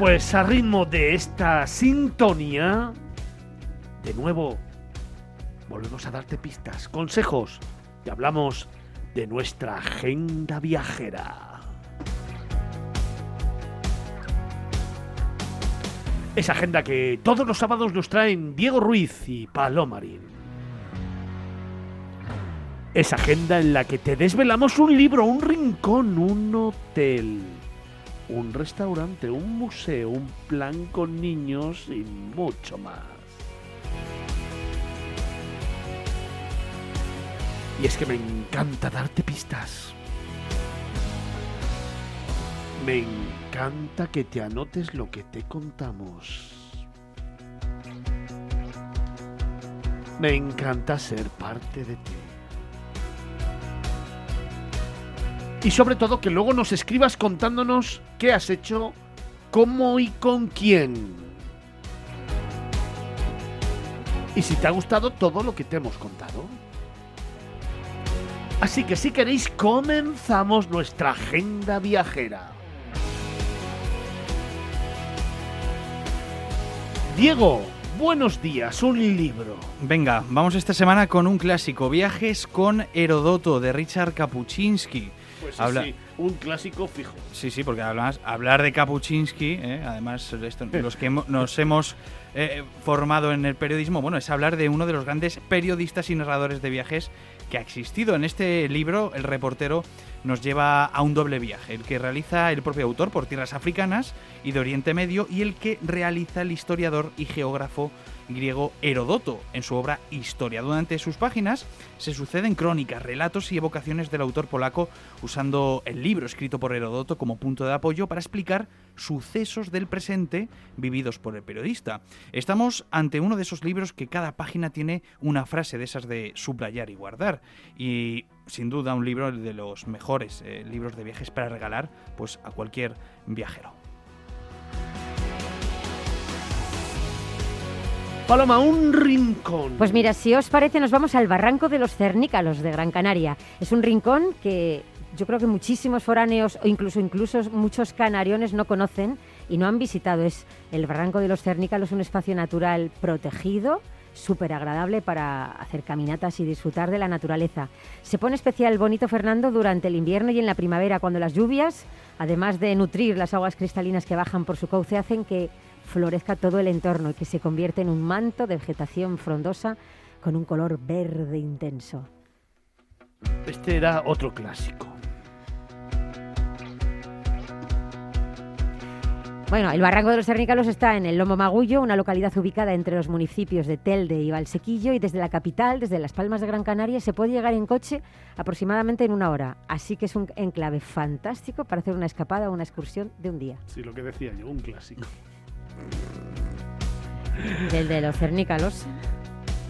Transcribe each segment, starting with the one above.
Pues a ritmo de esta sintonía, de nuevo, volvemos a darte pistas, consejos y hablamos de nuestra agenda viajera. Esa agenda que todos los sábados nos traen Diego Ruiz y Palomarín. Esa agenda en la que te desvelamos un libro, un rincón, un hotel, un restaurante, un museo, un plan con niños y mucho más. Y es que me encanta darte pistas. Me encanta que te anotes lo que te contamos. Me encanta ser parte de ti. Y sobre todo que luego nos escribas contándonos qué has hecho, cómo y con quién. Y si te ha gustado todo lo que te hemos contado. Así que si queréis comenzamos nuestra agenda viajera. Diego, buenos días, un libro. Venga, vamos esta semana con un clásico, Viajes con Herodoto de Richard Kapuczynski. Pues sí, Habla- sí, un clásico fijo. Sí, sí, porque además hablar de Kapuczynski, ¿eh? además esto- los que nos hemos eh, formado en el periodismo, bueno, es hablar de uno de los grandes periodistas y narradores de viajes que ha existido. En este libro, el reportero nos lleva a un doble viaje, el que realiza el propio autor por tierras africanas y de Oriente Medio y el que realiza el historiador y geógrafo griego Herodoto en su obra Historia. Durante sus páginas se suceden crónicas, relatos y evocaciones del autor polaco usando el libro escrito por Herodoto como punto de apoyo para explicar sucesos del presente vividos por el periodista. Estamos ante uno de esos libros que cada página tiene una frase de esas de subrayar y guardar y sin duda un libro de los mejores eh, libros de viajes para regalar pues a cualquier viajero. Paloma, un rincón. Pues mira, si os parece, nos vamos al Barranco de los Cernícalos de Gran Canaria. Es un rincón que yo creo que muchísimos foráneos o incluso, incluso muchos canariones no conocen y no han visitado. Es el Barranco de los Cernícalos, un espacio natural protegido, súper agradable para hacer caminatas y disfrutar de la naturaleza. Se pone especial bonito Fernando durante el invierno y en la primavera, cuando las lluvias, además de nutrir las aguas cristalinas que bajan por su cauce, hacen que florezca todo el entorno y que se convierte en un manto de vegetación frondosa con un color verde intenso. Este era otro clásico. Bueno, el Barranco de los Cernícalos está en el Lomo Magullo, una localidad ubicada entre los municipios de Telde y Valsequillo, y desde la capital, desde Las Palmas de Gran Canaria, se puede llegar en coche aproximadamente en una hora. Así que es un enclave fantástico para hacer una escapada o una excursión de un día. Sí, lo que decía yo, un clásico. Del de los Cernícalos.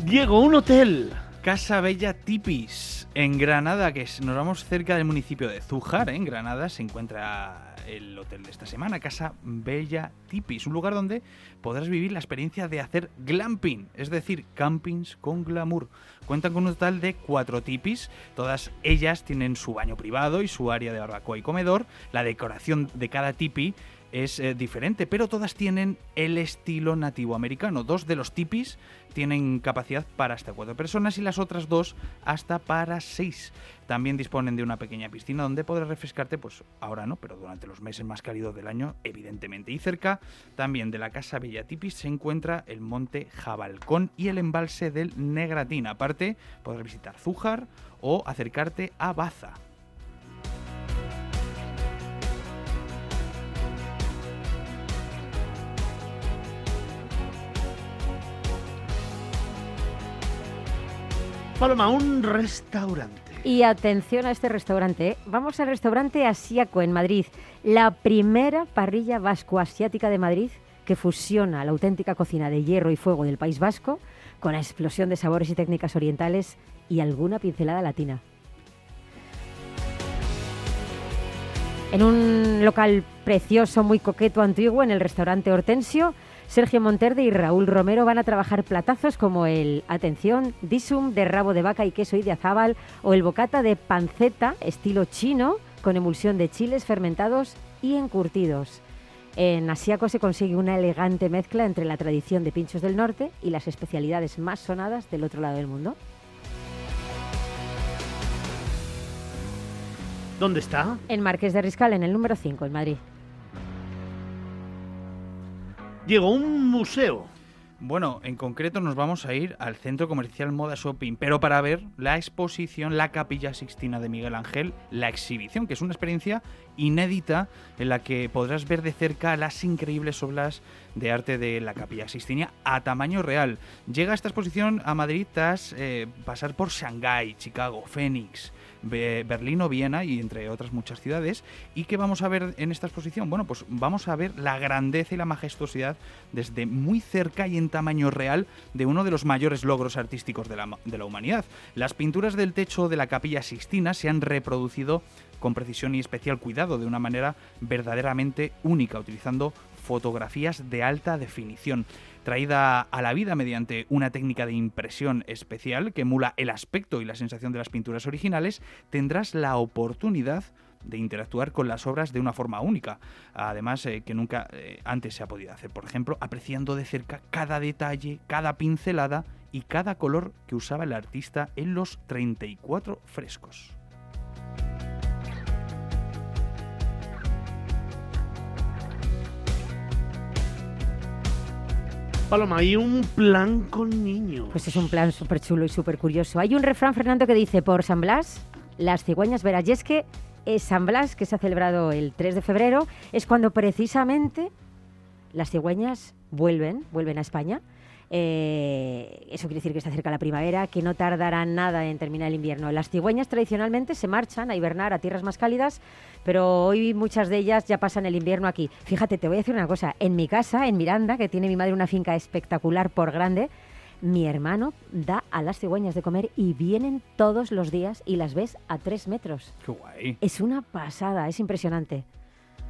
Diego, un hotel. Casa Bella Tipis, en Granada, que es- nos vamos cerca del municipio de Zújar, en Granada se encuentra el hotel de esta semana, Casa Bella Tipis, un lugar donde podrás vivir la experiencia de hacer glamping, es decir, campings con glamour. Cuentan con un total de cuatro tipis, todas ellas tienen su baño privado y su área de barbacoa y comedor. La decoración de cada tipi es eh, diferente, pero todas tienen el estilo nativo americano. Dos de los tipis tienen capacidad para hasta cuatro personas y las otras dos hasta para seis. También disponen de una pequeña piscina donde podrás refrescarte, pues ahora no, pero durante los meses más cálidos del año, evidentemente. Y cerca también de la Casa Bella Tipis se encuentra el monte Jabalcón y el embalse del Negratín. Aparte, podrás visitar Zújar o acercarte a Baza. Paloma, un restaurante. Y atención a este restaurante. ¿eh? Vamos al restaurante Asiaco en Madrid, la primera parrilla vasco-asiática de Madrid que fusiona la auténtica cocina de hierro y fuego del País Vasco con la explosión de sabores y técnicas orientales y alguna pincelada latina. En un local precioso, muy coqueto, antiguo, en el restaurante Hortensio, Sergio Monterde y Raúl Romero van a trabajar platazos como el, atención, disum de rabo de vaca y queso y de azábal o el bocata de panceta estilo chino con emulsión de chiles fermentados y encurtidos. En Asiaco se consigue una elegante mezcla entre la tradición de pinchos del norte y las especialidades más sonadas del otro lado del mundo. ¿Dónde está? En Marqués de Riscal, en el número 5, en Madrid. Diego, un museo. Bueno, en concreto nos vamos a ir al centro comercial Moda Shopping, pero para ver la exposición La Capilla Sixtina de Miguel Ángel, la exhibición, que es una experiencia inédita en la que podrás ver de cerca las increíbles obras de arte de la Capilla Sixtina a tamaño real. Llega esta exposición a Madrid tras eh, pasar por Shanghái, Chicago, Phoenix, Berlín o Viena y entre otras muchas ciudades. ¿Y qué vamos a ver en esta exposición? Bueno, pues vamos a ver la grandeza y la majestuosidad desde muy cerca y en tamaño real de uno de los mayores logros artísticos de la, de la humanidad. Las pinturas del techo de la Capilla Sixtina se han reproducido con precisión y especial cuidado de una manera verdaderamente única, utilizando fotografías de alta definición, traída a la vida mediante una técnica de impresión especial que emula el aspecto y la sensación de las pinturas originales, tendrás la oportunidad de interactuar con las obras de una forma única, además eh, que nunca eh, antes se ha podido hacer, por ejemplo, apreciando de cerca cada detalle, cada pincelada y cada color que usaba el artista en los 34 frescos. Paloma, hay un plan con niños. Pues es un plan súper chulo y súper curioso. Hay un refrán, Fernando, que dice, por San Blas, las cigüeñas verás. Y es que eh, San Blas, que se ha celebrado el 3 de febrero, es cuando precisamente las cigüeñas vuelven, vuelven a España. Eh, eso quiere decir que se acerca la primavera, que no tardará nada en terminar el invierno. Las cigüeñas tradicionalmente se marchan a hibernar a tierras más cálidas, pero hoy muchas de ellas ya pasan el invierno aquí. Fíjate, te voy a decir una cosa. En mi casa, en Miranda, que tiene mi madre una finca espectacular por grande, mi hermano da a las cigüeñas de comer y vienen todos los días y las ves a tres metros. ¡Qué guay! Es una pasada, es impresionante.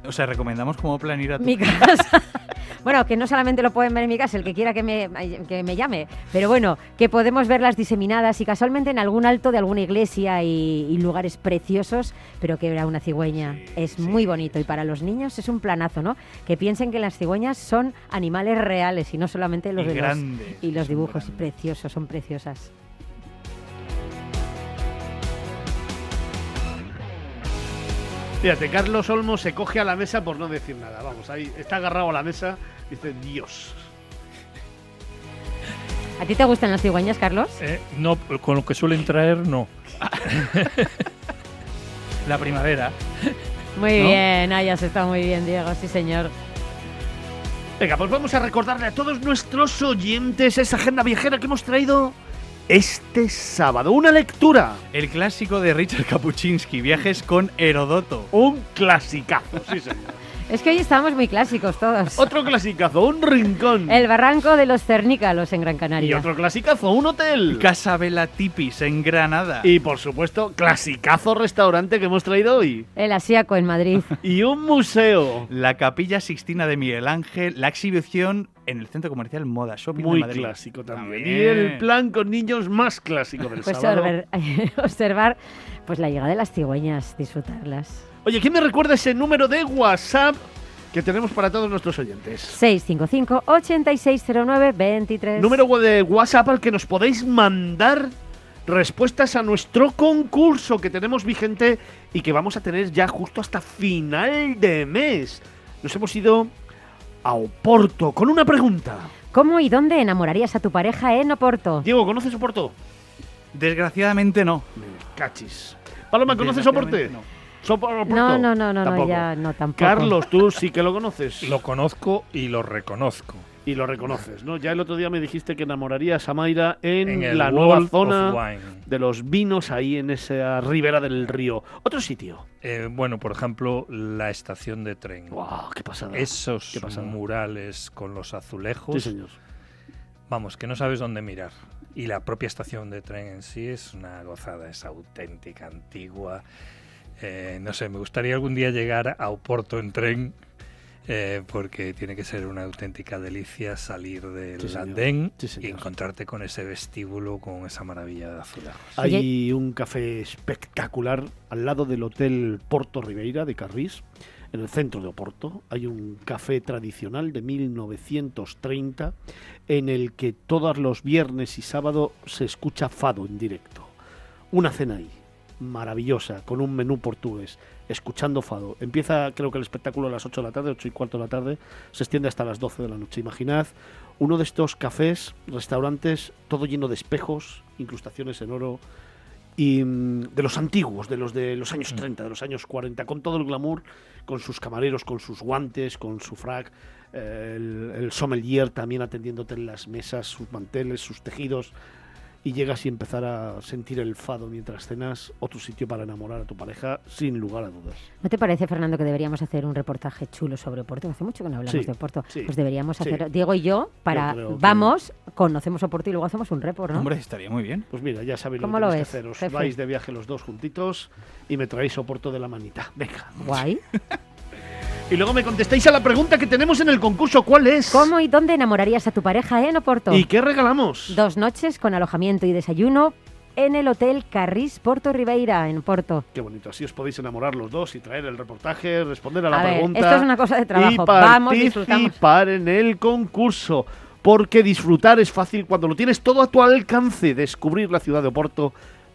O sea, recomendamos como plan ir a tu Mi casa. bueno, que no solamente lo pueden ver en mi casa, el que quiera que me, que me llame, pero bueno, que podemos verlas diseminadas y casualmente en algún alto de alguna iglesia y, y lugares preciosos, pero que era una cigüeña. Sí, es sí, muy bonito y para los niños es un planazo, ¿no? Que piensen que las cigüeñas son animales reales y no solamente los Y de los, y los dibujos preciosos, son preciosas. Fíjate, Carlos Olmo se coge a la mesa por no decir nada. Vamos, ahí está agarrado a la mesa y dice, Dios. ¿A ti te gustan las cigüeñas, Carlos? Eh, no, con lo que suelen traer, no. La primavera. Muy ¿no? bien, ahí has estado muy bien, Diego, sí señor. Venga, pues vamos a recordarle a todos nuestros oyentes esa agenda viajera que hemos traído este sábado. Una lectura, El clásico de Richard Kapuczynski, Viajes con Herodoto. un clasicazo, sí señor. Es que hoy estamos muy clásicos todos. Otro clasicazo, un rincón. El barranco de los cernícalos en Gran Y Canaria. otro clasicazo, un hotel. Casa Vela Tipis en Granada. Y por supuesto, clasicazo restaurante que hemos traído hoy. El Asiaco en Madrid. Y un museo. La Capilla Sixtina de Miguel Ángel, la exhibición en el centro comercial Moda Shopping Muy de Madrid. clásico también. También. Y el plan con niños más clásico del Pues sábado. obser- observar pues la llegada de las cigüeñas, disfrutarlas. Oye, ¿quién me recuerda ese número de WhatsApp que tenemos para todos nuestros oyentes? 655 8609 23. Número de WhatsApp al que nos podéis mandar respuestas a nuestro concurso que tenemos vigente y que vamos a tener ya justo hasta final de mes. Nos hemos ido a Oporto con una pregunta. ¿Cómo y dónde enamorarías a tu pareja en Oporto? Diego, ¿conoces Oporto? Desgraciadamente no. Me cachis. Paloma, ¿conoces Oporte? Desgraciadamente no. No, no, no, no, Tampoco. ya no tampoco. Carlos, tú sí que lo conoces. Lo conozco y lo reconozco. Y lo reconoces, ¿no? Ya el otro día me dijiste que enamorarías a Mayra en, la nueva zona de los vinos ahí en esa ribera del río. Otro sitio. Eh, bueno, por ejemplo, la estación de tren. ¡Wow! ¡Qué pasada! Esos Qué pasada. murales con los azulejos. Sí, señor. Vamos, que no sabes dónde mirar. Y la propia estación de tren en sí es una gozada, es auténtica, antigua. Eh, no sé, me gustaría algún día llegar a Oporto en tren, eh, porque tiene que ser una auténtica delicia salir del Sí, andén Sí, y encontrarte con ese vestíbulo, con esa maravilla de azulejos. Hay un café espectacular al lado del Hotel Porto Ribeira de Carrís. En el centro de Oporto. Hay un café tradicional de 1930 en el que todos los viernes y sábado se escucha fado en directo. Una cena ahí, maravillosa, con un menú portugués, escuchando fado. Empieza creo que el espectáculo a las 8 de la tarde, 8 y cuarto de la tarde, se extiende hasta las 12 de la noche. Imaginad uno de estos cafés, restaurantes, todo lleno de espejos, incrustaciones en oro, y mm, de los antiguos, de los de los años 30, de los años 40, con todo el glamour, con sus camareros, con sus guantes, con su frac, eh, el, el sommelier también atendiéndote en las mesas, sus manteles, sus tejidos, y llegas y empezar a sentir el fado mientras cenas, otro sitio para enamorar a tu pareja, sin lugar a dudas. ¿No te parece, Fernando, que deberíamos hacer un reportaje chulo sobre Oporto? Hace mucho que no hablamos Sí, de Oporto. sí, pues deberíamos sí. hacer, Diego y yo, para que- vamos, conocemos Oporto y luego hacemos un report, ¿no? Hombre, estaría muy bien. Pues mira, ya sabéis lo ¿Cómo que lo tenéis que ves, hacer. Os jefe? vais de viaje los dos juntitos y me traéis soporto de la manita. Venga. Guay. Y luego me contestáis a la pregunta que tenemos en el concurso. ¿Cuál es? ¿Cómo y dónde enamorarías a tu pareja en Oporto? ¿Y qué regalamos? Dos noches con alojamiento y desayuno en el Hotel Carris Porto Ribeira, en Porto. Qué bonito, así os podéis enamorar los dos y traer el reportaje, responder a la A ver, pregunta. esto es una cosa de trabajo. Y Vamos, participar en el concurso. Porque disfrutar es fácil cuando lo tienes todo a tu alcance. Descubrir la ciudad de Oporto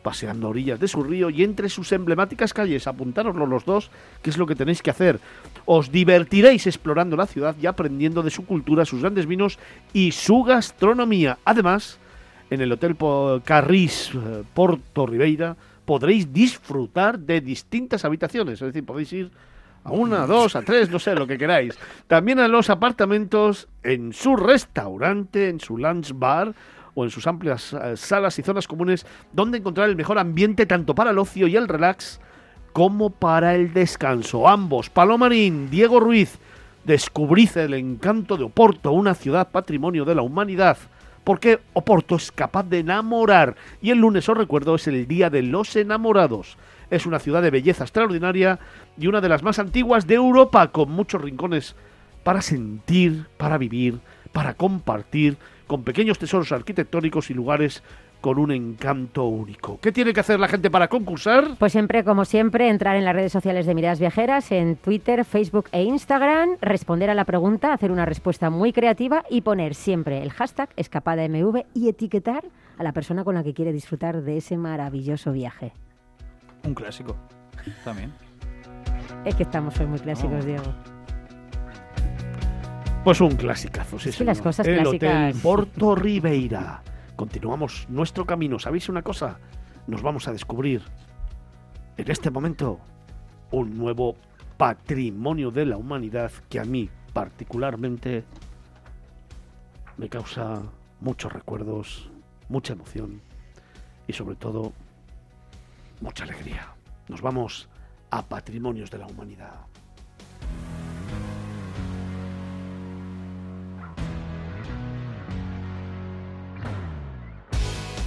paseando a orillas de su río y entre sus emblemáticas calles. Apuntároslo los dos, que es lo que tenéis que hacer. Os divertiréis explorando la ciudad y aprendiendo de su cultura, sus grandes vinos y su gastronomía. Además, en el Hotel Carris eh, Porto Ribeira podréis disfrutar de distintas habitaciones. Es decir, podéis ir a una, a dos, a tres, no sé, lo que queráis. También a los apartamentos, en su restaurante, en su lunch bar o en sus amplias eh, salas y zonas comunes donde encontrar el mejor ambiente tanto para el ocio y el relax como para el descanso. Ambos, Palomarín, Diego Ruiz, descubrid el encanto de Oporto, una ciudad patrimonio de la humanidad. Porque Oporto es capaz de enamorar. Y el lunes, os recuerdo, es el Día de los Enamorados. Es una ciudad de belleza extraordinaria y una de las más antiguas de Europa, con muchos rincones para sentir, para vivir, para compartir, con pequeños tesoros arquitectónicos y lugares con un encanto único. ¿Qué tiene que hacer la gente para concursar? Pues siempre, como siempre, entrar en las redes sociales de Miradas Viajeras, en Twitter, Facebook e Instagram, responder a la pregunta, hacer una respuesta muy creativa y poner siempre el hashtag escapadamv y etiquetar a la persona con la que quiere disfrutar de ese maravilloso viaje. Un clásico. También. Es que estamos hoy muy clásicos, No. Diego. Pues un clasicazo, sí, que las cosas El clásicas- Hotel Porto Ribeira. Continuamos nuestro camino. ¿Sabéis una cosa? Nos vamos a descubrir en este momento un nuevo patrimonio de la humanidad que a mí particularmente me causa muchos recuerdos, mucha emoción y sobre todo mucha alegría. Nos vamos a patrimonios de la humanidad.